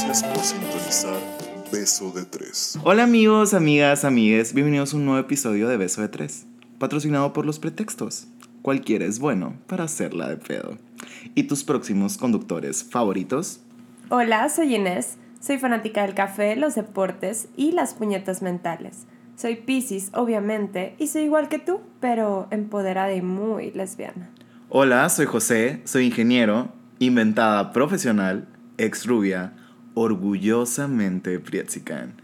Gracias por sintonizar Beso de Tres. Hola amigos, amigas, amigues, bienvenidos a un nuevo episodio de Beso de Tres, patrocinado por Los Pretextos. Cualquiera es bueno para hacerla de pedo. ¿Y tus próximos conductores favoritos? Hola, soy Inés. Soy fanática del café, los deportes y las puñetas mentales. Soy Pisces, obviamente, y soy igual que tú, pero empoderada y muy lesbiana. Hola, soy José, soy ingeniero, inventada profesional, ex rubia, orgullosamente prietzican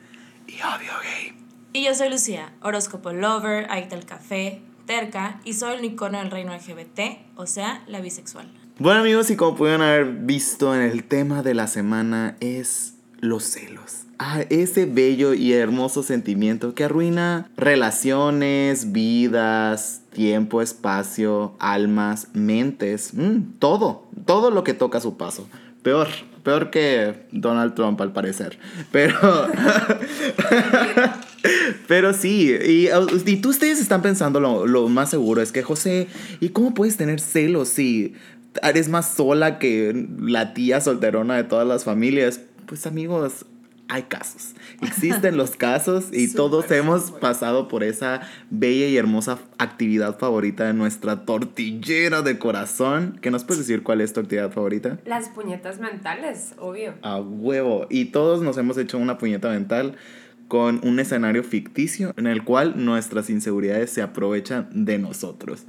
y obvio gay. Y yo soy Lucía, horóscopo lover, adicta al café, terca y soy el unicornio del reino LGBT, o sea, la bisexual. Bueno amigos, y como pudieron haber visto en el tema de la semana es los celos. Ah, ese bello y hermoso sentimiento que arruina relaciones, vidas, tiempo, espacio, almas, mentes, mm, todo, todo lo que toca a su paso. Peor, peor que Donald Trump al parecer. Pero... Pero sí, y, tú ustedes están pensando lo, lo, más seguro es que José, ¿y cómo puedes tener celos si eres más sola que la tía solterona de todas las familias? Pues amigos, hay casos. Existen los casos y todos hemos pasado por esa bella y hermosa actividad favorita de nuestra tortillera de corazón. ¿Qué nos puedes decir cuál es tu actividad favorita? Las puñetas mentales, obvio. A huevo. Y todos nos hemos hecho una puñeta mental con un escenario ficticio en el cual nuestras inseguridades se aprovechan de nosotros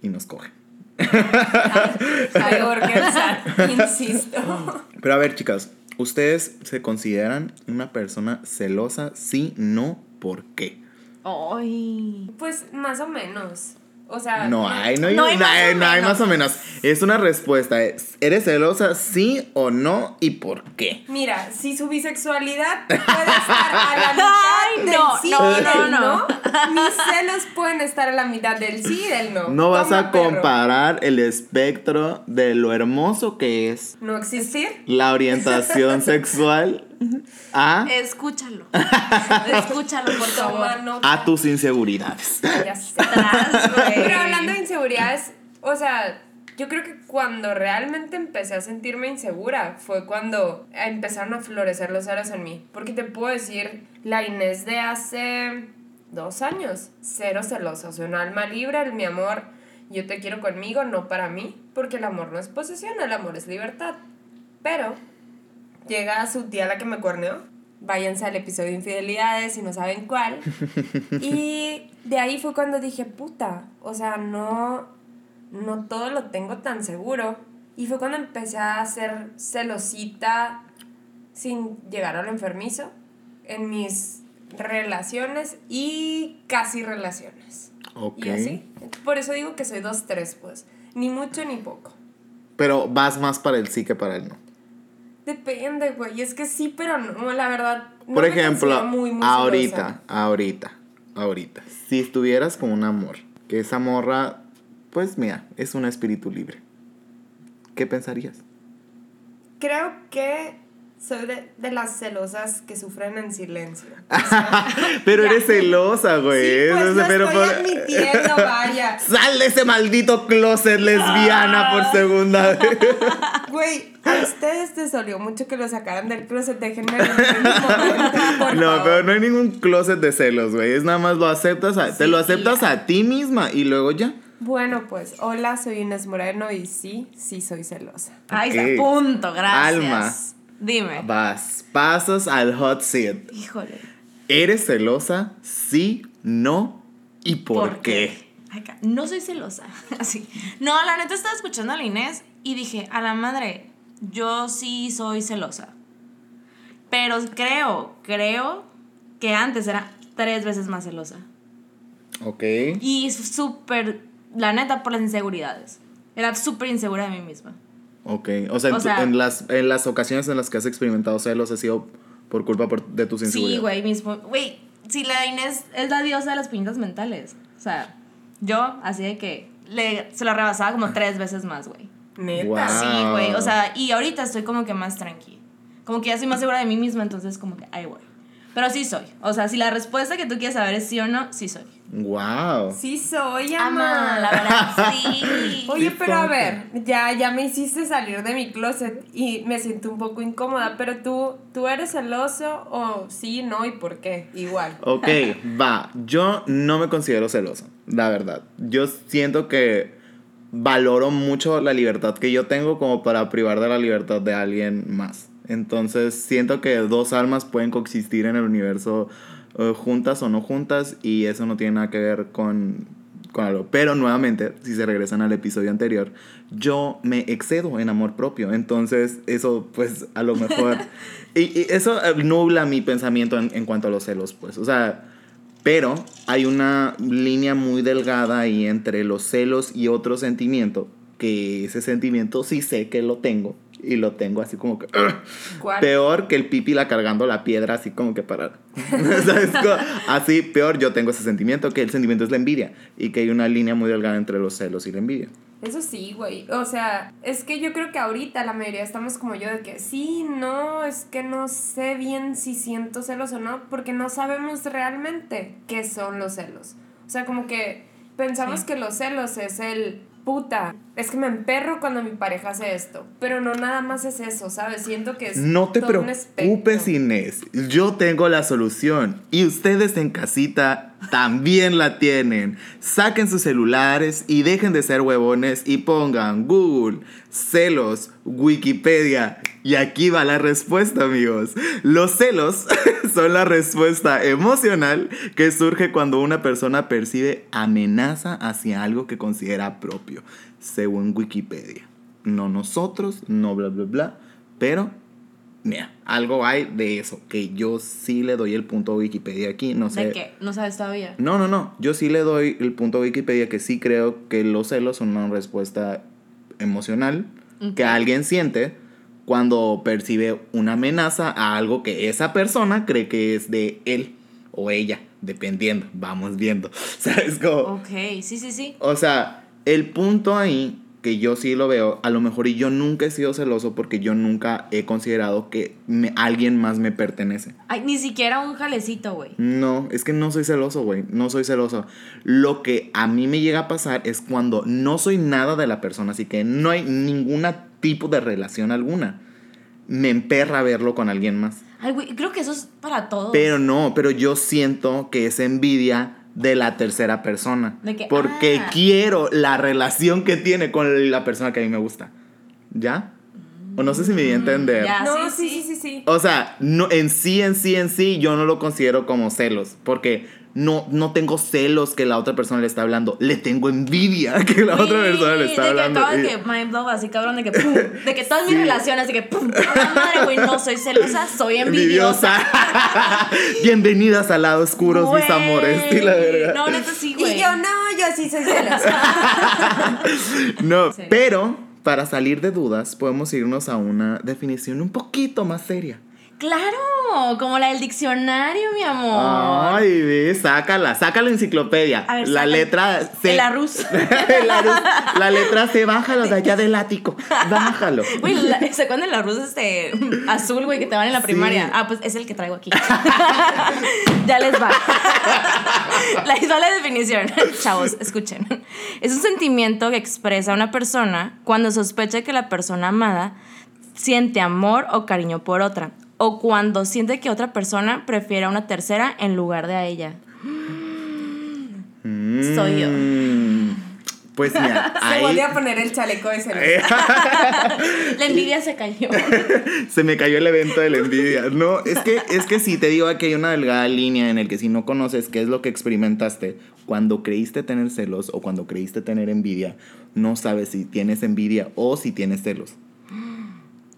y nos cogen. Hay organizar, insisto. Pero a ver, chicas, ¿Ustedes se consideran una persona celosa? Sí, no, ¿por qué? Ay. Pues más o menos. O sea, no hay, no hay, no hay, más, o menos. Es una respuesta. ¿Eres celosa, sí o no? ¿Y por qué? Mira, si su bisexualidad puede estar a la mitad del sí no, y del no, mis celos pueden estar a la mitad del sí y del no. No vas a comparar el espectro de lo hermoso que es. No existir. La orientación sexual a... Escúchalo. Escúchalo, por favor. A tus inseguridades. Ya Pero hablando de inseguridades, o sea, yo creo que cuando realmente empecé a sentirme insegura fue cuando empezaron a florecer los celos en mí. Porque te puedo decir, la Inés de hace dos años, cero celosa, o sea, un alma libre, el mi amor, yo te quiero conmigo, no para mí, porque el amor no es posesión, el amor es libertad. Pero llega su tía la que me cuerneó. Váyanse al episodio de infidelidades si no saben cuál. y de ahí fue cuando dije, puta, o sea, no, no todo lo tengo tan seguro. Y fue cuando empecé a ser celosita sin llegar a lo enfermizo en mis relaciones y casi relaciones. Ok. Y así. Por eso digo que soy dos, tres, pues. Ni mucho ni poco. Pero vas más para el sí que para el no. Depende, güey. Es que sí, pero no, la verdad. Por ejemplo, ahorita, ahorita, ahorita. Si estuvieras con un amor, que esa morra, pues mira, es un espíritu libre. ¿Qué pensarías? Creo que soy de, las celosas que sufren en silencio. pero eres celosa, güey. Sí, pues pero estoy admitiendo, vaya. Sal de ese maldito closet lesbiana por segunda vez. Güey, a ustedes te solió mucho que lo sacaran del closet. Déjenme No, pero no hay ningún closet de celos, güey. Es nada más lo aceptas, te lo aceptas a ti misma y luego ya. Bueno, pues, hola, soy Inés Moreno y sí, sí soy celosa. Ahí está, punto, gracias. Alma. Dime. Vas, pasas al hot seat. Híjole. ¿Eres celosa? Sí, no y por, qué? No soy celosa. Así. No, la neta estaba escuchando a la Inés y dije, a la madre, yo sí soy celosa. Pero creo, creo que antes era tres veces más celosa. Ok. Y súper, la neta, por las inseguridades. Era súper insegura de mí misma. Ok, o sea, en, las, en las ocasiones en las que has experimentado celos ha sido por culpa de tus inseguridades. Sí, güey, mismo. Güey, si la Inés es la diosa de las pintas mentales. O sea, yo así de que le, se lo rebasaba como tres veces más, güey. Neta. Sí, güey. O sea, y ahorita estoy como que más tranquila. Como que ya soy más segura de mí misma, entonces como que, ay, güey. Pero sí soy. O sea, si la respuesta que tú quieres saber es sí o no, sí soy. Wow. Sí soy, ama. la verdad, sí. Oye, pero a ver, ya, ya me hiciste salir de mi closet y me siento un poco incómoda, pero tú, ¿tú eres celoso o sí, no y por qué? Igual. Ok, va. Yo no me considero celoso, la verdad. Yo siento que valoro mucho la libertad que yo tengo como para privar de la libertad de alguien más. Entonces siento que dos almas pueden coexistir en el universo eh, juntas o no juntas y eso no tiene nada que ver con, con algo. Pero nuevamente, si se regresan al episodio anterior, yo me excedo en amor propio. Entonces eso pues a lo mejor... y, y eso eh, nubla mi pensamiento en, en cuanto a los celos, pues. O sea... Pero hay una línea muy delgada ahí entre los celos y otro sentimiento, que ese sentimiento sí sé que lo tengo, y lo tengo así como que... ¿Cuál? Peor que el pipila cargando la piedra así como que para... Así, peor yo tengo ese sentimiento, que el sentimiento es la envidia, y que hay una línea muy delgada entre los celos y la envidia. Eso sí, güey. O sea, es que yo creo que ahorita la mayoría estamos como yo de que sí, no, es que no sé bien si siento celos o no, porque no sabemos realmente qué son los celos. O sea, como que pensamos Sí. que los celos es el puta, es que me emperro cuando mi pareja hace esto, pero no nada más es eso, ¿sabes? Siento que es No te todo un preocupes, espectro. Inés. Yo tengo la solución. Y ustedes en casita también la tienen. Saquen sus celulares y dejen de ser huevones y pongan Google, celos, Wikipedia. Y aquí va la respuesta, amigos. Los celos son la respuesta emocional que surge cuando una persona percibe amenaza hacia algo que considera propio, según Wikipedia. No nosotros, no bla, bla, bla, pero Mira, algo hay de eso, que yo sí le doy el punto a Wikipedia aquí, no sé. ¿De qué? No sabes todavía. No, no, no, yo sí le doy el punto a Wikipedia que sí creo que los celos son una respuesta emocional que alguien siente cuando percibe una amenaza a algo que esa persona cree que es de él o ella, dependiendo, vamos viendo. ¿Sabes cómo? Ok, sí, sí, sí. O sea, el punto ahí que yo sí lo veo, a lo mejor y yo nunca he sido celoso porque yo nunca he considerado que me- alguien más me pertenece. Ay, ni siquiera un jalecito, güey. No, es que no soy celoso, güey, no soy celoso. Lo que a mí me llega a pasar es cuando no soy nada de la persona, así que no hay ningún tipo de relación alguna. Me emperra verlo con alguien más. Ay, güey, creo que eso es para todos. Pero no, pero yo siento que es envidia de la tercera persona. De que, porque ah. quiero la relación que tiene con la persona que a mí me gusta. ¿Ya? O no sé si me di a entender. Mm, ya. No, sí, sí, sí. sí, sí, sí. O sea, no, en sí, en sí, en sí, yo no lo considero como celos. Porque no, no tengo celos que la otra persona le está hablando. Le tengo envidia que la otra persona le está de hablando. Que acabas Y- de que mind blow, así cabrón, de que pum, de que todas mis relaciones, de que pum, la madre, güey, no soy celosa, soy envidiosa. Bienvenidas al lado oscuro, mis amores. Sí, la verga. No, neta sí, güey. Y yo no, yo sí soy celosa. No, Sí. pero para salir de dudas podemos irnos a una definición un poquito más seria. Claro, como la del diccionario, mi amor. Ay, ve, sácala, sácala la enciclopedia. A ver, la saca- letra C. El arruz. la, luz- la letra C, bájalo de allá del ático. Bájalo. Güey, la- ¿se acuerdan del arroz este azul, güey, que te van en la Sí. primaria? Ah, pues es el que traigo aquí. ya les va. Les va la definición. Chavos, escuchen. Es un sentimiento que expresa una persona cuando sospecha que la persona amada siente amor o cariño por otra. O cuando siente que otra persona prefiere a una tercera en lugar de a ella. Soy yo. Mm, Pues mira, Se ahí volvió a poner el chaleco de celosa. Eh. La envidia se cayó. se me cayó el evento de la envidia. No, es que, es que sí, te digo que hay una delgada línea en el que si no conoces qué es lo que experimentaste cuando creíste tener celos o cuando creíste tener envidia, no sabes si tienes envidia o si tienes celos.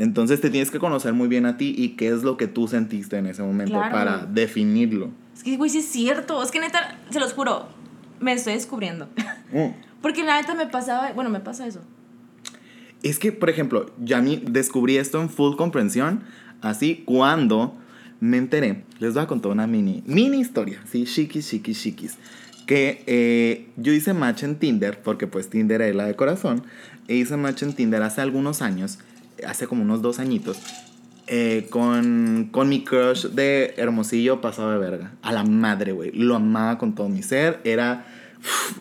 Entonces te tienes que conocer muy bien a ti y qué es lo que tú sentiste en ese momento Claro. para definirlo. Es que, güey, sí es cierto. Es que neta, se los juro, me estoy descubriendo. Mm. Porque la neta me pasaba, bueno, me pasa eso. Es que, por ejemplo, ya mí descubrí esto en full comprensión, así cuando me enteré. Les voy a contar una mini, mini historia, sí, chiquis, chiquis, chiquis. Que eh, yo hice match en Tinder, porque pues Tinder es la de corazón. E hice match en Tinder hace algunos años, hace como unos dos añitos, eh, con, con mi crush de Hermosillo pasado de verga. A la madre, güey. Lo amaba con todo mi ser. Era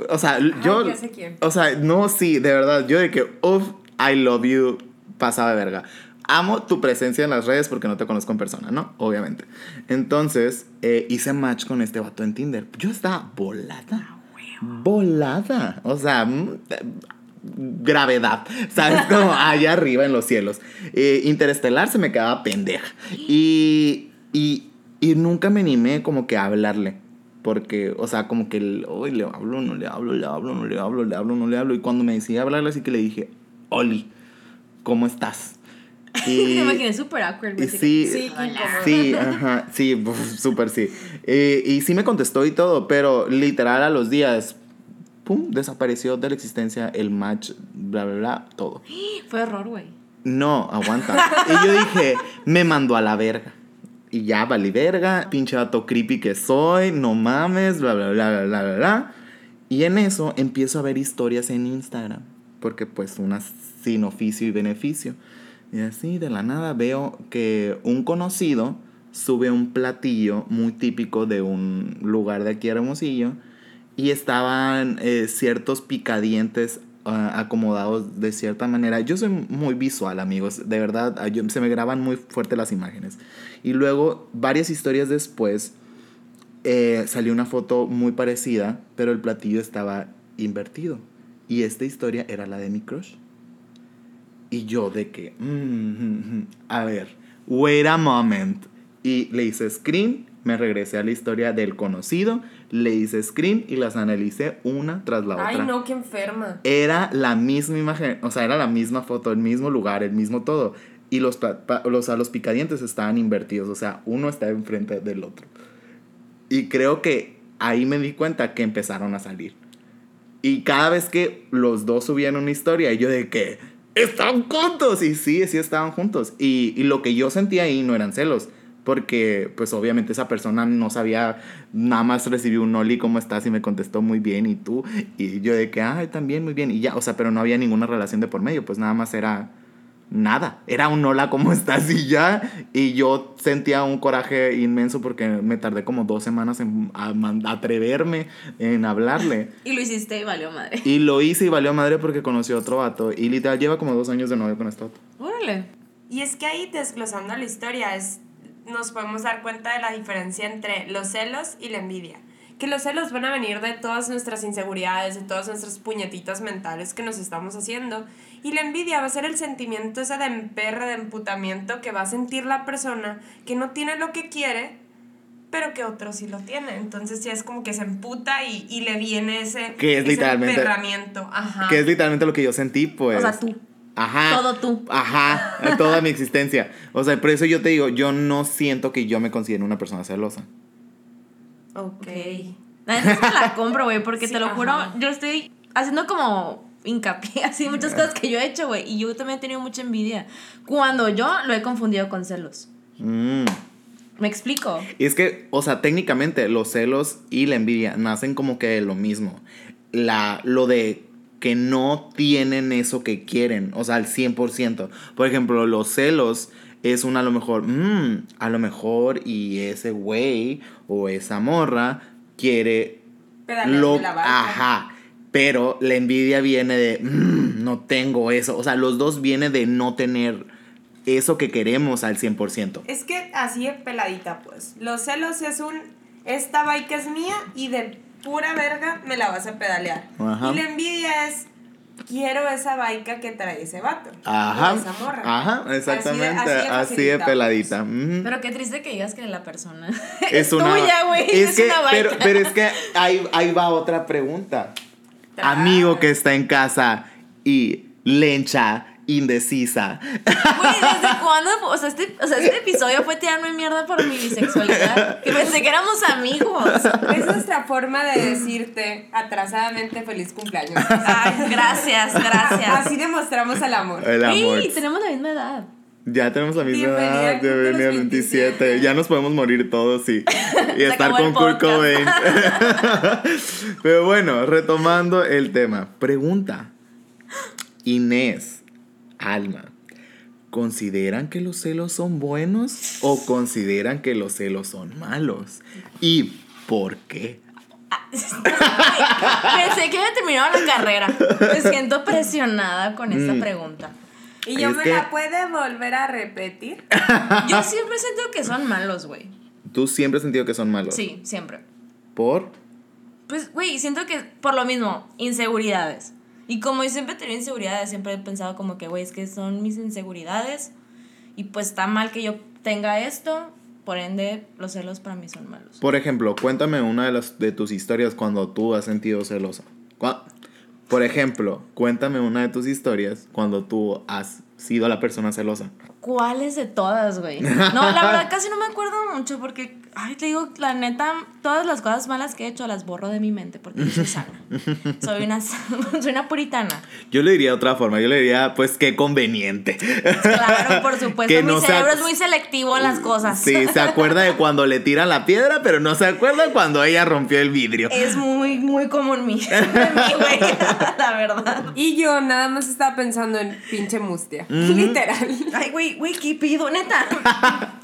O sea, yo. ya sé quién. O sea, no, sí, de verdad. Yo de que, uff, I love you, pasaba de verga. Amo tu presencia en las redes porque no te conozco en persona, ¿no? Obviamente. Entonces, eh, hice match con este vato en Tinder. Yo estaba volada. Volada. O sea, mm, gravedad, ¿sabes? Como allá arriba en los cielos. Eh, Interestelar se me quedaba pendeja. Y, y, y nunca me animé como que a hablarle. Porque, o sea, como que hoy le hablo, no le hablo, le hablo, no le hablo, le hablo, no le hablo. Y cuando me decía hablarle, así que le dije, Oli, ¿cómo estás? Te imaginé súper awkward, Y sí, Sí, sí, ajá, sí, súper sí. Eh, y sí me contestó y todo, pero literal a los días, pum, desapareció de la existencia el match, bla, bla, bla, todo. Fue error, güey. No, aguanta. y yo dije, me mandó a la verga. Y ya, valí verga, pinche vato creepy que soy, no mames, bla, bla, bla, bla, bla, bla. Y en eso empiezo a ver historias en Instagram, porque pues una sin oficio y beneficio. Y así de la nada veo que un conocido sube un platillo muy típico de un lugar de aquí Hermosillo y estaban eh, ciertos picadientes ah, acomodados de cierta manera. Yo soy muy visual, amigos, de verdad, ah, se me graban muy fuerte las imágenes. Y luego, varias historias después, eh, salió una foto muy parecida, pero el platillo estaba invertido. Y esta historia era la de mi crush. Y yo de que, mm, mm, mm, a ver, wait a moment. Y le hice screen, me regresé a la historia del conocido, le hice screen y las analicé una tras la otra. Ay, no, qué enferma. Era la misma imagen, o sea, era la misma foto, el mismo lugar, el mismo todo. Y los, los, a los picadientes estaban invertidos, o sea, uno estaba enfrente del otro. Y creo que ahí me di cuenta que empezaron a salir. Y cada vez que los dos subían una historia, yo de que están juntos. Y sí, sí estaban juntos. Y, y lo que yo sentía ahí no eran celos. Porque, pues obviamente esa persona no sabía, nada más recibí un Oli, ¿cómo estás? Y me contestó muy bien, ¿y tú? Y yo de que, ay, también muy bien. Y ya, o sea, pero no había ninguna relación de por medio, pues nada más era nada. Era un hola, ¿cómo estás? Y ya. Y yo sentía un coraje inmenso porque me tardé como dos semanas en a- atreverme en hablarle. Y lo hiciste y valió madre. Y lo hice y valió madre porque conocí a otro vato. Y literal lleva como dos años de novio con este vato. Órale. Y es que ahí desglosando la historia es, nos podemos dar cuenta de la diferencia entre los celos y la envidia. Que los celos van a venir de todas nuestras inseguridades, de todas nuestras puñetitas mentales que nos estamos haciendo. Y la envidia va a ser el sentimiento ese de emperre, de emputamiento que va a sentir la persona que no tiene lo que quiere, pero que otro sí lo tiene. Entonces ya es como que se emputa y, y le viene ese, Que es ese literalmente- emperramiento. Ajá. Que es literalmente lo que yo sentí, pues. O sea, tú. Ajá. Todo tú. Ajá. Toda mi existencia. O sea, por eso yo te digo, yo no siento que yo me considero una persona celosa. Ok. La neta es que la compro, güey, porque Sí, te lo juro, yo estoy haciendo como hincapié, así muchas cosas que yo he hecho, güey, y yo también he tenido mucha envidia. Cuando yo lo he confundido con celos. Mm. ¿Me explico? Y es que, o sea, técnicamente los celos y la envidia nacen como que de lo mismo. La, lo de que no tienen eso que quieren, o sea, al 100%. Por ejemplo, los celos es un a lo mejor, mm, a lo mejor y ese güey o esa morra quiere lo, la ajá, pero la envidia viene de "Mm, no tengo eso, o sea, los dos viene de no tener eso que queremos al 100%. Es que así es peladita, pues. Los celos es un. Esta bike es mía y de pura verga me la vas a pedalear. Ajá. Y la envidia es. Quiero esa baica que trae ese vato. Ajá. Esa morra. Ajá, exactamente. Así de- Así de, facilita, peladita. Pero qué triste que digas que la persona es es, una, tuya, güey. Es, Es, que, una pero, pero es que ahí, ahí va otra pregunta. Tra- Amigo que está en casa y lencha, indecisa. Güey, ¿desde cuándo? O sea, este, o sea, este episodio fue tirarme mierda por mi bisexualidad. Que pensé que éramos amigos. Es nuestra forma de decirte atrasadamente feliz cumpleaños. Ay, gracias, gracias. Así demostramos el amor. El amor. Sí, tenemos la misma edad. Ya tenemos la misma Bienvenida edad, de bienvenida al 27. Ya nos podemos morir todos y, y estar con Kurt. Cobain. Pero bueno, retomando el tema. Pregunta. Inés, Alma, ¿consideran que los celos son buenos o consideran que los celos son malos? ¿Y por qué? Pensé que había terminado la carrera. Me siento presionada con esta Mm. pregunta. ¿Y yo Es me que- la puede volver a repetir? Yo siempre siento que son malos, güey. Tú siempre has sentido que son malos. Sí, siempre. ¿Por? Pues, güey, siento que por lo mismo, inseguridades. Y como yo siempre tenido inseguridades, siempre he pensado como que, güey, es que son mis inseguridades. Y pues está mal que yo tenga esto. Por ende, los celos para mí son malos. Por ejemplo, cuéntame una de, las, de tus historias cuando tú has sentido celosa. Por ejemplo, cuéntame una de tus historias cuando tú has sido la persona celosa. ¿Cuáles de todas, güey? No, la verdad casi no me acuerdo mucho porque, ay, te digo, la neta, todas las cosas malas que he hecho las borro de mi mente porque yo soy sana. Soy una, soy una puritana. Yo le diría de otra forma, yo le diría, pues qué conveniente. Claro, por supuesto. Que mi no sea- cerebro es muy selectivo en las cosas. Sí, se acuerda de cuando le tiran la piedra, pero no se acuerda cuando ella rompió el vidrio. Es muy, muy común mi, mi güey, la verdad. Y yo nada más estaba pensando en pinche mustia. Literal. Ay, güey, güey, ¿qué pido? Neta.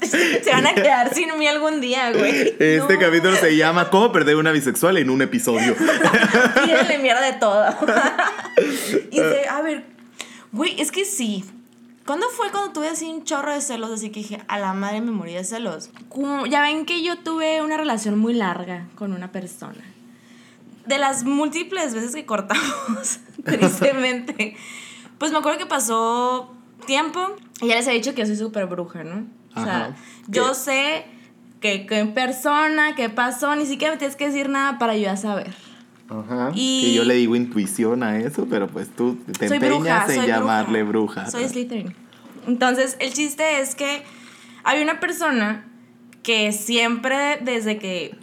Se van a quedar sin mí algún día, güey. Este No. capítulo se llama ¿Cómo perder una bisexual en un episodio? Pídele mierda de todo. y de, a ver, güey, es que sí. ¿Cuándo fue cuando tuve así un chorro de celos? Así que dije, a la madre me morí de celos. Como- ya ven que yo tuve una relación muy larga con una persona. De las múltiples veces que cortamos, tristemente, pues me acuerdo que pasó tiempo y ya les he dicho que yo soy súper bruja, ¿no? O sea, Ajá. yo ¿Qué? sé que, que en persona, qué pasó, ni siquiera me tienes que decir nada para yo ya saber. Ajá. Y- Que yo le digo intuición a eso, pero pues tú te empeñas bruja, en llamarle bruja. Soy Slytherin. Entonces, el chiste es que hay una persona que siempre, desde que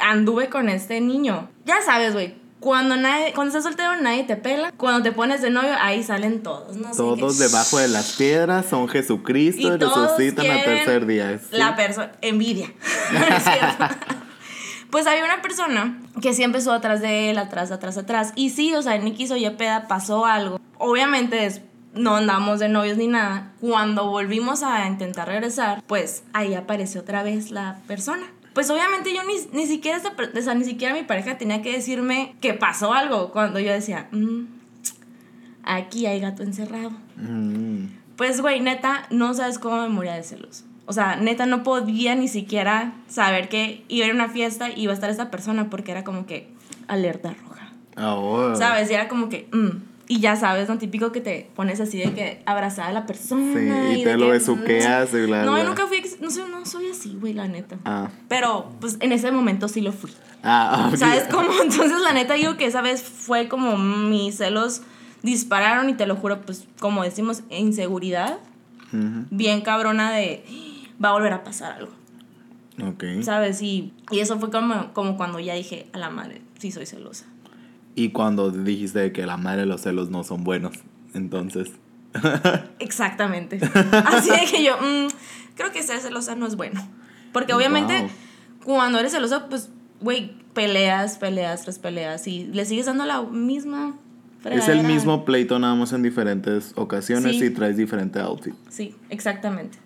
anduve con este niño, ya sabes, güey, cuando, nadie, cuando estás soltero nadie te pela. Cuando te pones de novio, ahí salen todos. No sé Todos debajo de las piedras son Jesucristo y, resucitan al tercer día. ¿sí? La persona, envidia. Pues había una persona que siempre estuvo atrás de él, atrás, atrás, atrás. Y sí, o sea, ni quiso ya peda, pasó algo. Obviamente no andamos de novios ni nada. Cuando volvimos a intentar regresar, pues ahí apareció otra vez la persona. Pues obviamente yo ni, ni siquiera per- o sea, ni siquiera mi pareja tenía que decirme que pasó algo cuando yo decía, "Mm, aquí hay gato encerrado. Mm. Pues, güey, neta, no sabes cómo me moría de celos. O sea, neta, no podía ni siquiera saber que iba a ir a una fiesta y iba a estar esta persona porque era como que alerta roja. Ahora. ¿Sabes? Y era como que, mm. Y ya sabes, lo típico que te pones así de que abrazada a la persona. Sí, y te de lo que, besuqueas y bla, No, bla. yo nunca fui, no soy, no soy así, güey, la neta. Ah. Pero, pues, en ese momento sí lo fui. Ah, ok. ¿Sabes cómo? Entonces, la neta, digo que esa vez fue como mis celos dispararon y te lo juro, pues, como decimos, inseguridad. Ujú. Bien cabrona de, va a volver a pasar algo, Ok. ¿sabes? Y, y eso fue como, como cuando ya dije, a la madre, sí soy celosa. Y cuando dijiste que la madre de los celos no son buenos, entonces. Exactamente. Así de que yo, mm, creo que ser celosa no es bueno. Porque obviamente, Wow. cuando eres celosa, pues, güey, peleas, peleas, tras peleas y le sigues dando la misma Es el mismo pleito nada más en diferentes ocasiones Sí. y traes diferente outfit. Sí, exactamente.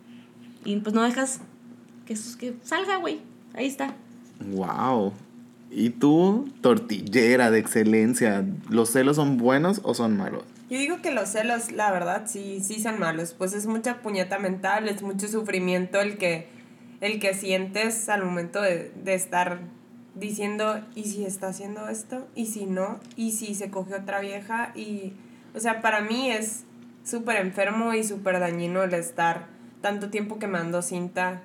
Y pues no dejas que, que salga, güey. Ahí está. Wow. ¿Y tú, tortillera de excelencia, los celos son buenos o son malos? Yo digo que los celos, la verdad, sí, sí son malos. Pues es mucha puñeta mental, es mucho sufrimiento el que, el que sientes al momento de, de estar diciendo, ¿y si está haciendo esto? ¿Y si no? ¿Y si se cogió otra vieja? Y, o sea, para mí es súper enfermo y súper dañino el estar tanto tiempo quemando cinta,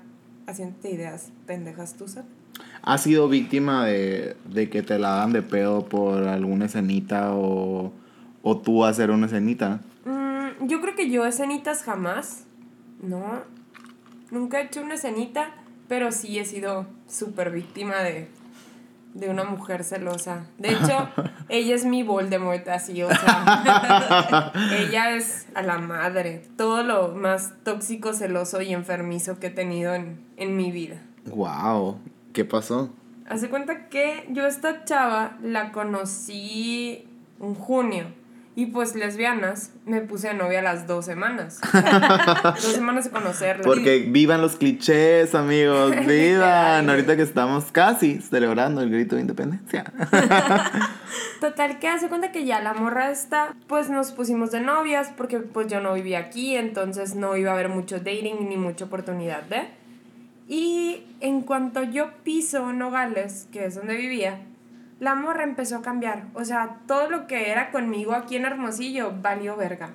haciéndote ideas pendejas tú, ¿sabes? ¿Has sido víctima de, de que te la dan de pedo por alguna escenita o, o tú hacer una escenita? Mm, yo creo que yo escenitas jamás. No. Nunca he hecho una escenita, pero sí he sido súper víctima de, de una mujer celosa. De hecho, ella es mi Voldemort, así, o sea. ella es a la madre. Todo lo más tóxico, celoso y enfermizo que he tenido en, en mi vida. Wow. ¿Qué pasó? Hace cuenta que yo esta chava la conocí en junio Y pues lesbianas, me puse de novia a las dos semanas. dos semanas de conocerla. Porque vivan los clichés, amigos, vivan. Ahorita que estamos casi celebrando el grito de independencia. Total, que hace cuenta que ya la morra está, pues nos pusimos de novias porque pues yo no vivía aquí, entonces no iba a haber mucho dating ni mucha oportunidad de. Y en cuanto yo piso Nogales, que es donde vivía, la morra empezó a cambiar. O sea, todo lo que era conmigo aquí en Hermosillo valió verga.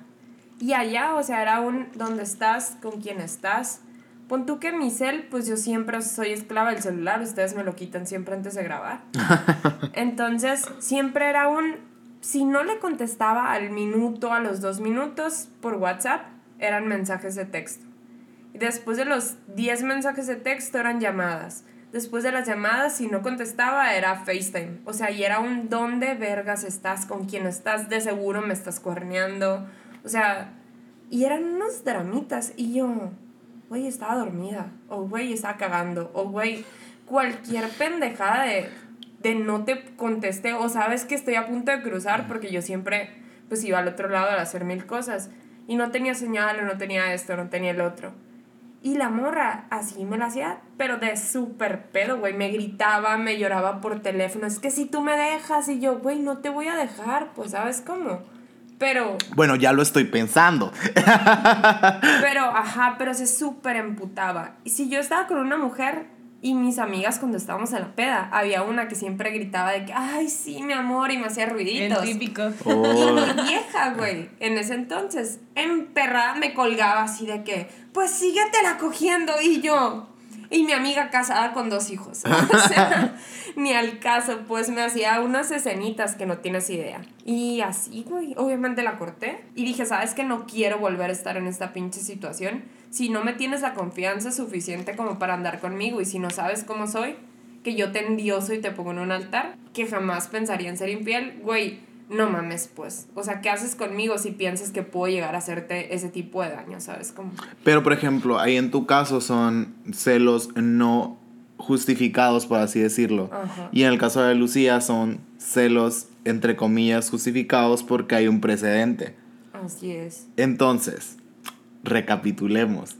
Y allá, o sea, era un dónde estás, con quién estás. Pon tú que mi cel, pues yo siempre soy esclava del celular, ustedes me lo quitan siempre antes de grabar. Entonces, siempre era un, si no le contestaba al minuto, a los dos minutos por WhatsApp, eran mensajes de texto. Después de los 10 mensajes de texto eran llamadas. Después de las llamadas, si no contestaba, era FaceTime. O sea, y era un ¿dónde vergas estás? ¿Con quién estás? De seguro me estás cuerneando. O sea, y eran unos dramitas. Y yo, güey, estaba dormida. O güey, estaba cagando. O güey, cualquier pendejada de, de no te contesté. O sabes que estoy a punto de cruzar porque yo siempre, pues iba al otro lado a hacer mil cosas. Y no tenía señal, o no tenía esto, no tenía el otro. Y la morra así me la hacía, pero de súper pedo, güey. Me gritaba, me lloraba por teléfono. Es que si tú me dejas y yo, güey, no te voy a dejar, pues sabes cómo. Pero, Bueno, ya lo estoy pensando. pero, ajá, pero se súper emputaba. Y si yo estaba con una mujer y mis amigas cuando estábamos en la peda, había una que siempre gritaba de que, ay, sí, mi amor, y me hacía El ruiditos. típico. Y Oh. mi vieja, güey, en ese entonces, emperrada me colgaba así de que, pues síguetela cogiendo. Y yo, y mi amiga casada con dos hijos. O sea, ni al caso, pues me hacía unas escenitas que no tienes idea. Y así, güey, obviamente la corté. Y dije, ¿sabes que No quiero volver a estar en esta pinche situación. Si no me tienes la confianza suficiente como para andar conmigo y si no sabes cómo soy, que yo te endioso y te pongo en un altar, que jamás pensaría en ser infiel, güey, no mames, pues. O sea, ¿qué haces conmigo si piensas que puedo llegar a hacerte ese tipo de daño, sabes? Como... Pero, por ejemplo, ahí en tu caso son celos no justificados, por así decirlo. Ajá. Y en el caso de Lucía son celos, entre comillas, justificados porque hay un precedente. Así es. Entonces, recapitulemos.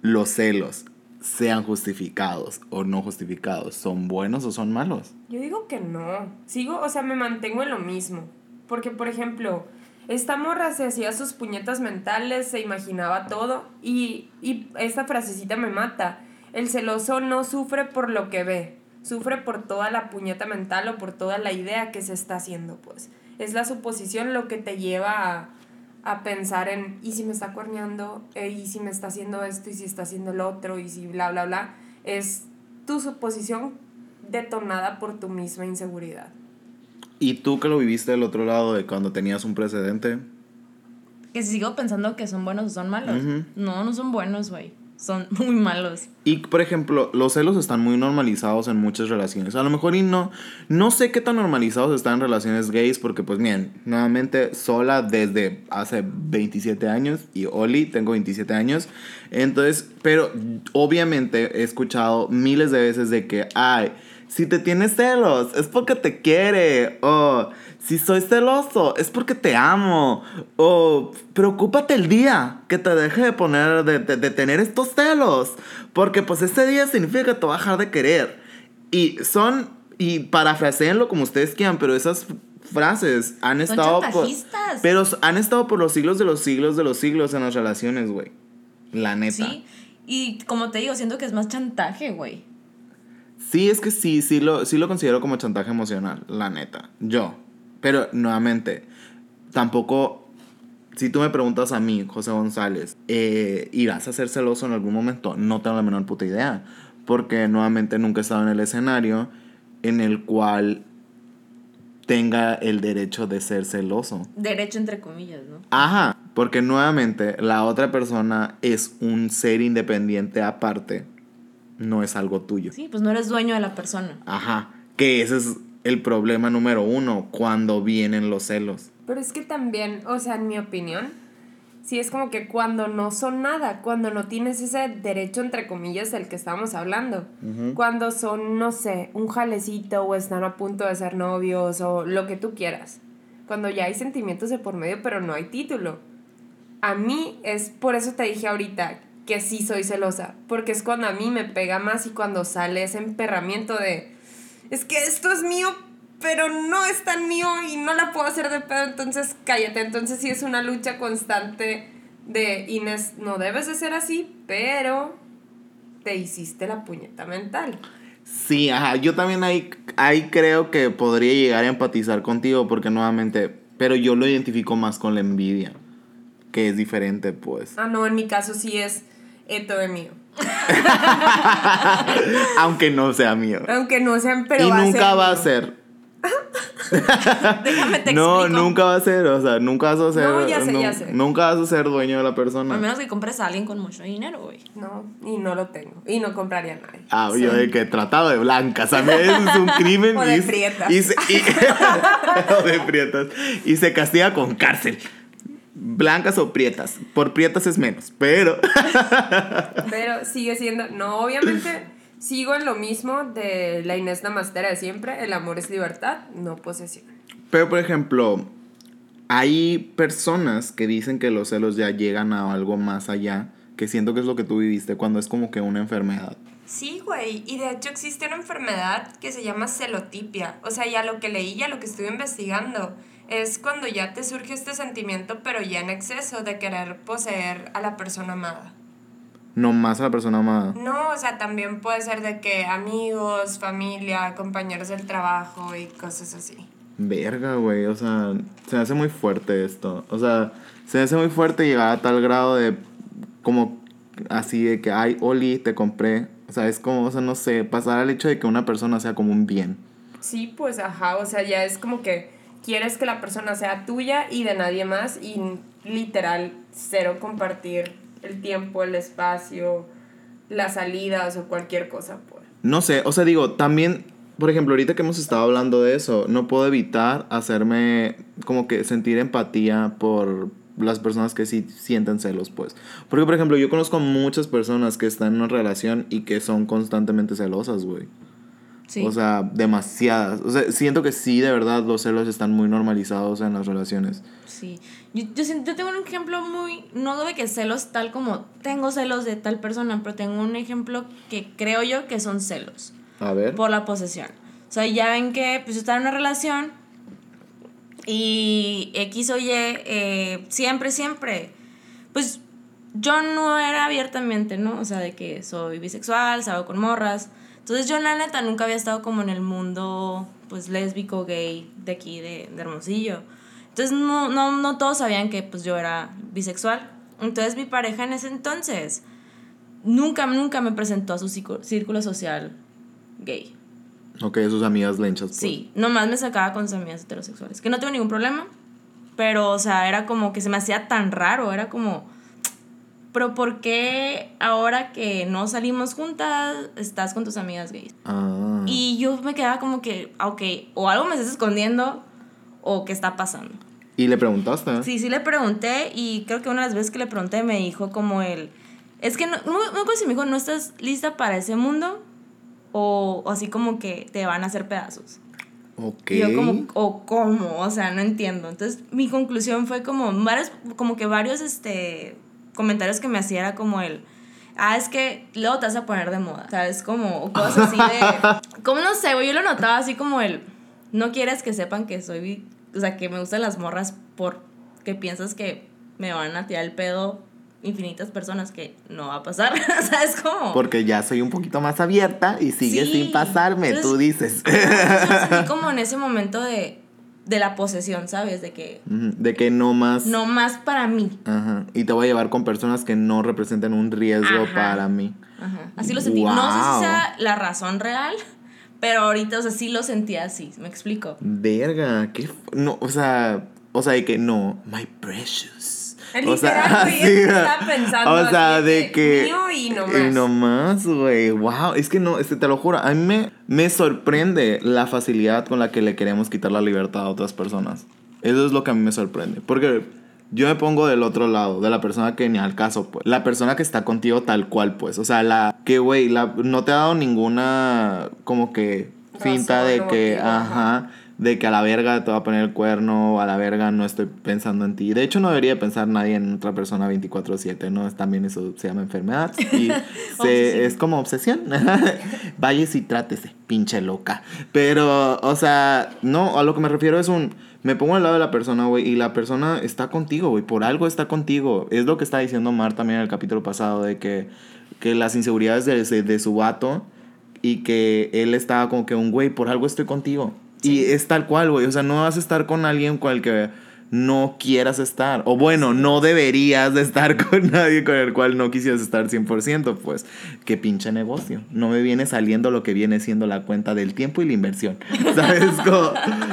Los celos, sean justificados o no justificados, ¿son buenos o son malos? Yo digo que no. Sigo, o sea, me mantengo en lo mismo. Porque, por ejemplo, esta morra se hacía sus puñetas mentales, se imaginaba todo. Y, y esta frasecita me mata. El celoso no sufre por lo que ve, sufre por toda la puñeta mental o por toda la idea que se está haciendo, pues. Es la suposición lo que te lleva a, a pensar en, ¿y si me está cuerneando? Eh, ¿Y si me está haciendo esto? ¿Y si está haciendo lo otro? ¿Y si bla, bla, bla? Es tu suposición detonada por tu misma inseguridad. ¿Y tú que lo viviste del otro lado de cuando tenías un precedente? Que si sigo pensando que son buenos o son malos. No, no son buenos, güey. Son muy malos. Y por ejemplo, los celos están muy normalizados en muchas relaciones. A lo mejor y no, no sé qué tan normalizados están en relaciones gays, porque pues bien, nuevamente sola desde hace 27 años y Oli, tengo 27 años. Entonces, pero obviamente he escuchado miles de veces de que, ay, si te tienes celos, es porque te quiere. O si soy celoso, es porque te amo. O preocúpate el día que te deje de poner, de, de- de tener estos celos. Porque pues ese día significa que te va a dejar de querer. Y son, y parafraseenlo como ustedes quieran, pero esas frases han Son estado por, pero han estado por los siglos de los siglos de los siglos en las relaciones, güey. La neta. Sí. Y como te digo, siento que es más chantaje, güey. Sí, es que sí, sí lo, sí lo considero como chantaje emocional, la neta. Yo. Pero nuevamente, tampoco, si tú me preguntas a mí, José González, eh, ¿irás a ser celoso en algún momento? No tengo la menor puta idea. Porque nuevamente nunca he estado en el escenario en el cual tenga el derecho de ser celoso. Derecho entre comillas, ¿no? Ajá, porque nuevamente la otra persona es un ser independiente aparte, no es algo tuyo. Sí, pues no eres dueño de la persona. Ajá, que ese es el problema número uno cuando vienen los celos. Pero es que también, o sea, en mi opinión, sí es como que cuando no son nada, cuando no tienes ese derecho, entre comillas, del que estábamos hablando, cuando son, no sé, un jalecito o están a punto de ser novios o lo que tú quieras. cuando ya hay sentimientos de por medio, pero no hay título. A mí es por eso te dije ahorita que sí soy celosa, porque es cuando a mí me pega más y cuando sale ese emperramiento de, es que esto es mío, pero no es tan mío y no la puedo hacer de pedo, entonces cállate. Entonces sí es una lucha constante de Inés, no debes de ser así, pero te hiciste la puñeta mental. Sí, ajá, yo también ahí, ahí creo que podría llegar a empatizar contigo porque nuevamente, pero yo lo identifico más con la envidia, que es diferente pues. Ah, no, en mi caso sí es esto de mío. Aunque no sea mío. Aunque no sean, pero y va nunca a ser va a ser. Déjame te No, explico. nunca va a ser, o sea, nunca vas a ser. No, ya sé, ya sé. Nunca vas a ser dueño de la A persona. menos que compres a alguien con mucho dinero, güey. No, y no lo tengo. Y no compraría a nadie. Ah, Sí. yo de que tratado de blancas, a mí eso es un crimen. O de y, prietas. y se- y- o de prietas. Y se castiga con cárcel. Blancas o prietas. Por prietas es menos, pero. Pero sigue siendo. No, obviamente sigo en lo mismo de la Inés Namastera de siempre. El amor es libertad, no posesión. Pero, por ejemplo, hay personas que dicen que los celos ya llegan a algo más allá, que siento que es lo que tú viviste, cuando es como que una enfermedad. Sí, güey. Y de hecho existe una enfermedad que se llama celotipia. O sea, ya lo que leí, ya lo que estuve investigando, es cuando ya te surge este sentimiento, pero ya en exceso de querer poseer a la persona amada. No más a la persona amada. No, o sea, también puede ser de que amigos, familia, compañeros del trabajo y cosas así. Verga, güey. O sea, se me hace muy fuerte esto. O sea, se hace muy fuerte llegar a tal grado de. Como así de que, ay, Oli, te compré. O sea, es como, o sea, no sé, pasar al hecho de que una persona sea como un bien. Sí, pues ajá, o sea, ya es como que quieres que la persona sea tuya y de nadie más y literal cero compartir el tiempo, el espacio, las salidas o cualquier cosa, pues. No sé, o sea, digo, también, por ejemplo, ahorita que hemos estado hablando de eso, no puedo evitar hacerme como que sentir empatía por las personas que sí sienten celos, pues. Porque, por ejemplo, yo conozco muchas personas que están en una relación y que son constantemente celosas, güey. Sí. O sea, demasiadas. O sea, siento que sí, de verdad, los celos están muy normalizados en las relaciones. Sí. Yo, yo, yo tengo un ejemplo muy, no de que celos tal como tengo celos de tal persona, pero tengo un ejemplo que creo yo que son celos A ver. por la posesión. O sea, ya ven que pues yo estaba en una relación y X o Y, eh, siempre, siempre, pues yo no era abiertamente, ¿no? O sea, de que soy bisexual, salgo con morras. Entonces yo la neta nunca había estado como en el mundo, pues lésbico, gay, de aquí, de, de Hermosillo. Entonces no, no, no todos sabían que pues yo era bisexual. Entonces mi pareja en ese entonces nunca, nunca me presentó a su círculo- social gay. Ok, sus amigas lenchas. Pues. Sí, nomás me sacaba con sus amigas heterosexuales. Que no tengo ningún problema. Pero, o sea, era como que se me hacía tan raro. Era como. Pero, ¿por qué ahora que no salimos juntas estás con tus amigas gays? Ah. Y yo me quedaba como que, ah, ok, o algo me estás escondiendo o qué está pasando. ¿Y le preguntaste? Sí, sí le pregunté y creo que una de las veces que le pregunté me dijo como el... Es que no, no, no si me dijo, ¿no estás lista para ese mundo? O, o así como que te van a hacer pedazos. Ok. Y yo como, o cómo, o sea, no entiendo. Entonces mi conclusión fue como varios, como que varios este, comentarios que me hacía era como el, ah, es que luego te vas a poner de moda. O sea, es como cosas así de, como no sé, güey, yo lo notaba así como el, no quieres que sepan que soy, o sea, que me gustan las morras porque piensas que me van a tirar el pedo infinitas personas que no va a pasar. o sea, es como... Porque ya soy un poquito más abierta y sigue Sí. sin pasarme, Entonces- tú dices. Como en ese momento de, de la posesión, ¿sabes? De que de que no más. no más para mí. Ajá. Y te voy a llevar con personas que no representen un riesgo Ajá. para mí. Ajá. Así lo sentí. No sé si sea la razón real, pero ahorita, o sea, sí lo sentía así, me explico. Verga, qué. No, o sea. O sea, de que no. My precious. O sea, güey, sí, estaba pensando O sea, así de que. mío y no Y más. no más, güey. Wow. Es que no, este, te lo juro. A mí me, me sorprende la facilidad con la que le queremos quitar la libertad a otras personas. Eso es lo que a mí me sorprende. Porque yo me pongo del otro lado, de la persona que ni al caso, pues. La persona que está contigo tal cual, pues. O sea, la que, güey, la- no te ha dado ninguna como que finta Razón de que, motivo, ajá, de que a la verga te va a poner el cuerno, a la verga no estoy pensando en ti. De hecho, no debería pensar nadie en otra persona 24/7, ¿no? Es También eso se llama enfermedad y se, es como obsesión. Váyase y trátese, pinche loca. Pero, o sea, no, a lo que me refiero es un... Me pongo al lado de la persona, güey, y la persona está contigo, güey, por algo está contigo. Es lo que está diciendo Mar también en el capítulo pasado, de que, que las inseguridades de, de, de su vato y que él estaba como que un güey, por algo estoy contigo. Y es tal cual, güey. O sea, no vas a estar con alguien con el que no quieras estar. O bueno, no deberías de estar con nadie con el cual no quisieras estar 100%. Pues, qué pinche negocio. No me viene saliendo lo que viene siendo la cuenta del tiempo y la inversión. ¿Sabes? Como,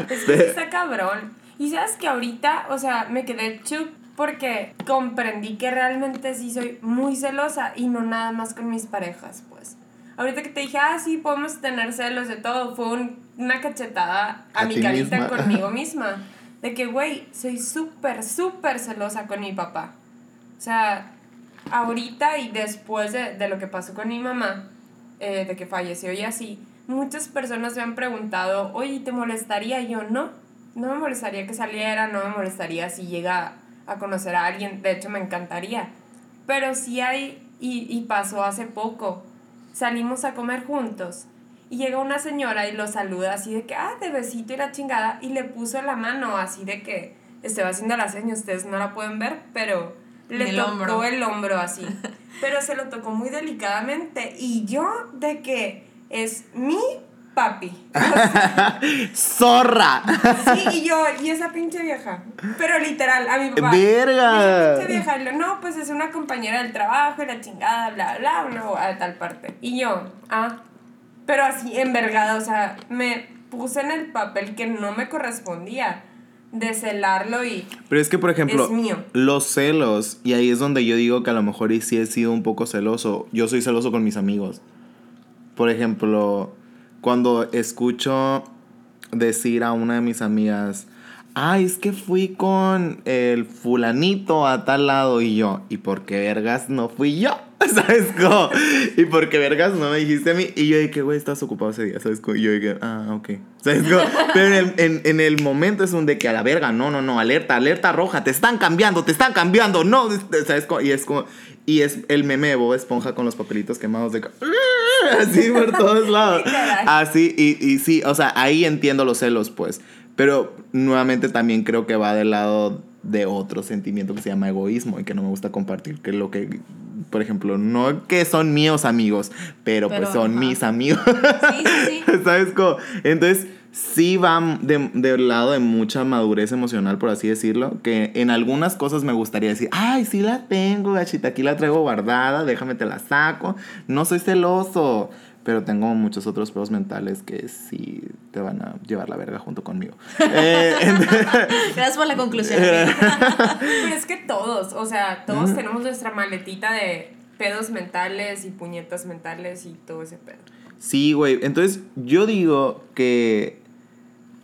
es que está cabrón. Y sabes que ahorita, o sea, me quedé chup porque comprendí que realmente sí soy muy celosa y no nada más con mis parejas, pues. Ahorita que te dije, ah, sí, podemos tener celos de todo, fue un, una cachetada a, A mi carita misma. conmigo misma. De que, güey, soy súper, súper celosa con mi papá. O sea, ahorita y después de, de lo que pasó con mi mamá, eh, de que falleció y así, muchas personas me han preguntado, oye, ¿te molestaría? Y yo, no, no me molestaría que saliera, no me molestaría si llega a conocer a alguien, de hecho me encantaría. Pero sí hay, y, y pasó hace poco, salimos a comer juntos y llega una señora y lo saluda así de que, ah, de besito y la chingada, y le puso la mano así de que estaba haciendo la seña, ustedes no la pueden ver, pero le El tocó hombro. el hombro así. pero se lo tocó muy delicadamente y yo de que es mi papi. ¡Zorra! Sí, y yo, y esa pinche vieja. Pero literal, a mi papá. ¡Verga! Esa pinche vieja, y lo, no, pues es una compañera del trabajo y la chingada, bla, bla, una abogada de tal parte. Y yo, ah, pero así envergada, o sea, me puse en el papel que no me correspondía de celarlo y Pero es que, por ejemplo, Es mío. los celos, y ahí es donde yo digo que a lo mejor y sí he sido un poco celoso. Yo soy celoso con mis amigos. Por ejemplo, cuando escucho decir a una de mis amigas, ay, es que fui con el fulanito a tal lado y yo, ¿y por qué vergas no fui yo? ¿Sabes cómo? ¿Y por qué vergas no me dijiste a mí? Y yo dije, güey, estás ocupado ese día, ¿sabes cómo? Y yo dije, ah, ok. ¿Sabes cómo? Pero en el, en, el momento es un de que a la verga, no, no, no, alerta, alerta roja, te están cambiando, te están cambiando, no, ¿sabes cómo? Y es como, y es el meme de Esponja con los papelitos quemados de... Así por todos lados. Así, y, y sí, o sea, ahí entiendo los celos, pues. Pero nuevamente también creo que va del lado de otro sentimiento que se llama egoísmo y que no me gusta compartir, que lo que, por ejemplo, no que son míos amigos, pero, pues son ajá. mis amigos. Sí, sí, sí. ¿Sabes cómo? Entonces, sí va de- del lado de mucha madurez emocional, por así decirlo, que en algunas cosas me gustaría decir, ay, sí la tengo, gachita, aquí la traigo guardada, déjame te la saco, no soy celoso. Pero tengo muchos otros pedos mentales que sí te van a llevar la verga junto conmigo. Eh, Gracias por la conclusión. Pero es que todos, o sea, todos tenemos nuestra maletita de pedos mentales y puñetas mentales y todo ese pedo. Sí, güey. Entonces, yo digo que.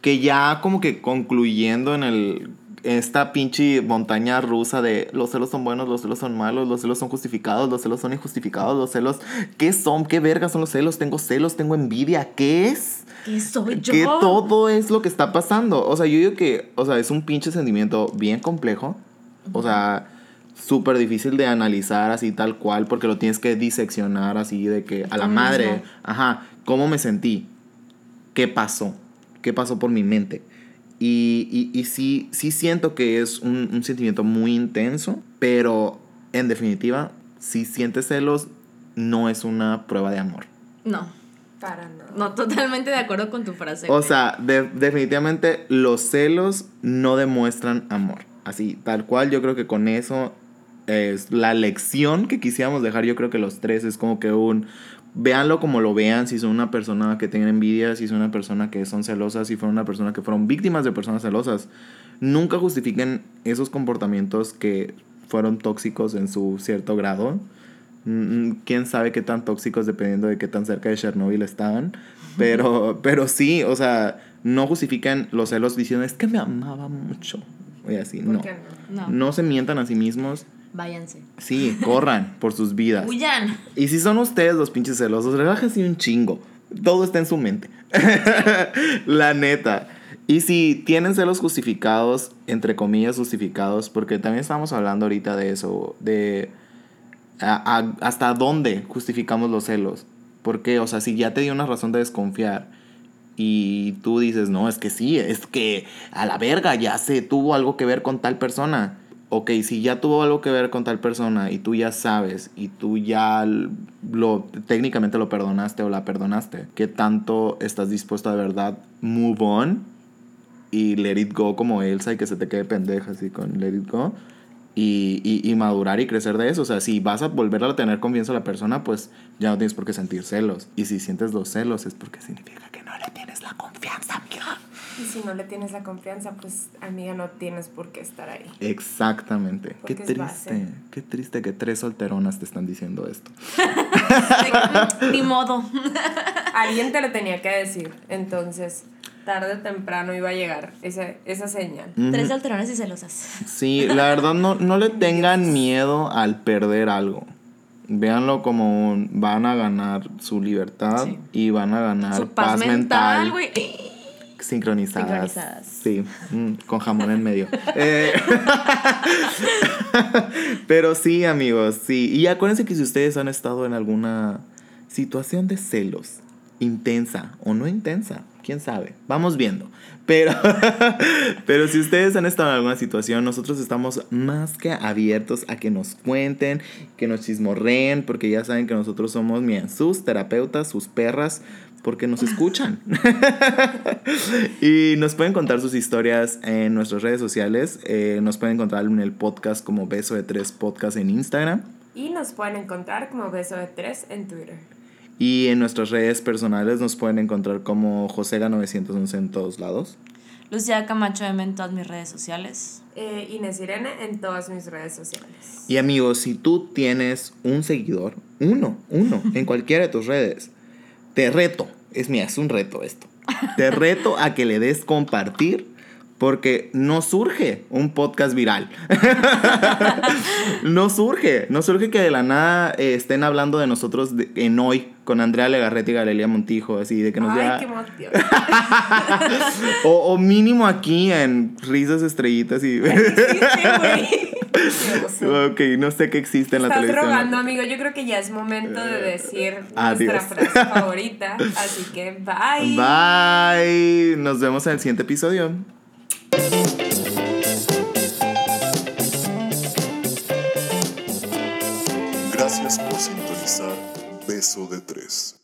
Que ya como que concluyendo en el. Esta pinche montaña rusa de los celos son buenos, los celos son malos, los celos son justificados, los celos son injustificados, los celos. ¿Qué son? ¿Qué vergas son los celos? Tengo celos, tengo envidia. ¿Qué es? ¿Qué soy yo? Que todo es lo que está pasando. O sea, yo digo que, o sea, es un pinche sentimiento bien complejo. O sea, súper difícil de analizar así tal cual, porque lo tienes que diseccionar así de que a la madre, ajá, ¿cómo me sentí? ¿Qué pasó? ¿Qué pasó por mi mente? Y, y, y sí, sí siento que es un, un sentimiento muy intenso, pero en definitiva, si sientes celos, no es una prueba de amor. No, Para nada. no, totalmente de acuerdo con tu frase. O sea, de- definitivamente los celos no demuestran amor. Así, tal cual, yo creo que con eso es la lección que quisiéramos dejar. Yo creo que los tres es como que un. Véanlo como lo vean, si son una persona que tiene envidia, si son una persona que son celosas, si fueron una persona que fueron víctimas de personas celosas. Nunca justifiquen esos comportamientos que fueron tóxicos en su cierto grado. Mm, Quién sabe qué tan tóxicos dependiendo de qué tan cerca de Chernobyl estaban. Pero, pero sí, o sea, no justifiquen los celos diciendo es que me amaba mucho. Y así. No, No se mientan a sí mismos. Váyanse. Sí, corran por sus vidas. Huyan. Y si son ustedes los pinches celosos, relájense un chingo. Todo está en su mente. La neta. Y si tienen celos justificados, entre comillas justificados, porque también estamos hablando ahorita de eso, de a- a- hasta dónde justificamos los celos. Porque, o sea, si ya te dio una razón de desconfiar y tú dices, no, es que sí, es que a la verga ya se tuvo algo que ver con tal persona. Ok, si ya tuvo algo que ver con tal persona y tú ya sabes y tú ya lo técnicamente lo perdonaste o la perdonaste, ¿qué tanto estás dispuesto a de verdad move on y let it go como Elsa y que se te quede pendeja así con let it go? Y, y, y madurar y crecer de eso. O sea, si vas a volver a tener confianza a la persona, pues ya no tienes por qué sentir celos. Y si sientes los celos es porque significa que no le tienes la confianza, amiga. Y si no le tienes la confianza, pues amiga, no tienes por qué estar ahí. Exactamente. Porque qué es triste. base. Qué triste que tres solteronas te están diciendo esto. Ni modo. Alguien te lo tenía que decir. Entonces, tarde o temprano iba a llegar esa, esa señal. Tres alterones y celosas. Sí, la verdad no, no le tengan miedo al perder algo. Véanlo como un- van a ganar su libertad Sí. y van a ganar Su paz, mental, güey. Sincronizadas. Sincronizadas. Sí, mm, con jamón en medio. Eh, Pero sí, amigos, sí. Y acuérdense que si ustedes han estado en alguna situación de celos, intensa o no intensa, quién sabe, vamos viendo. Pero, pero si ustedes han estado en alguna situación, nosotros estamos más que abiertos a que nos cuenten, que nos chismorreen, porque ya saben que nosotros somos miren, sus terapeutas, sus perras, porque nos escuchan. y nos pueden contar sus historias en nuestras redes sociales. Eh, nos pueden encontrar en el podcast como Beso de Tres Podcast en Instagram. Y nos pueden encontrar como Beso de Tres en Twitter. Y en nuestras redes personales nos pueden encontrar como Josega911 en todos lados. Lucía Camacho M en todas mis redes sociales. Eh, Inés Irene en todas mis redes sociales. Y amigos, si tú tienes un seguidor, uno, uno, en cualquiera de tus redes, te reto, es mía, es un reto esto. Te reto a que le des compartir porque no surge un podcast viral. no surge, no surge que de la nada eh, estén hablando de nosotros de- en hoy con Andrea Legarreta y Galelia Montijo, así de que nos Ay, qué o, o mínimo aquí en risas estrellitas y... ok, no sé qué existe en la Estás televisión. rogando, amigo. Yo creo que ya es momento de decir Adiós. nuestra frase favorita. Así que bye. Bye. Nos vemos en el siguiente episodio. Gracias por sintonizar Beso de Tres.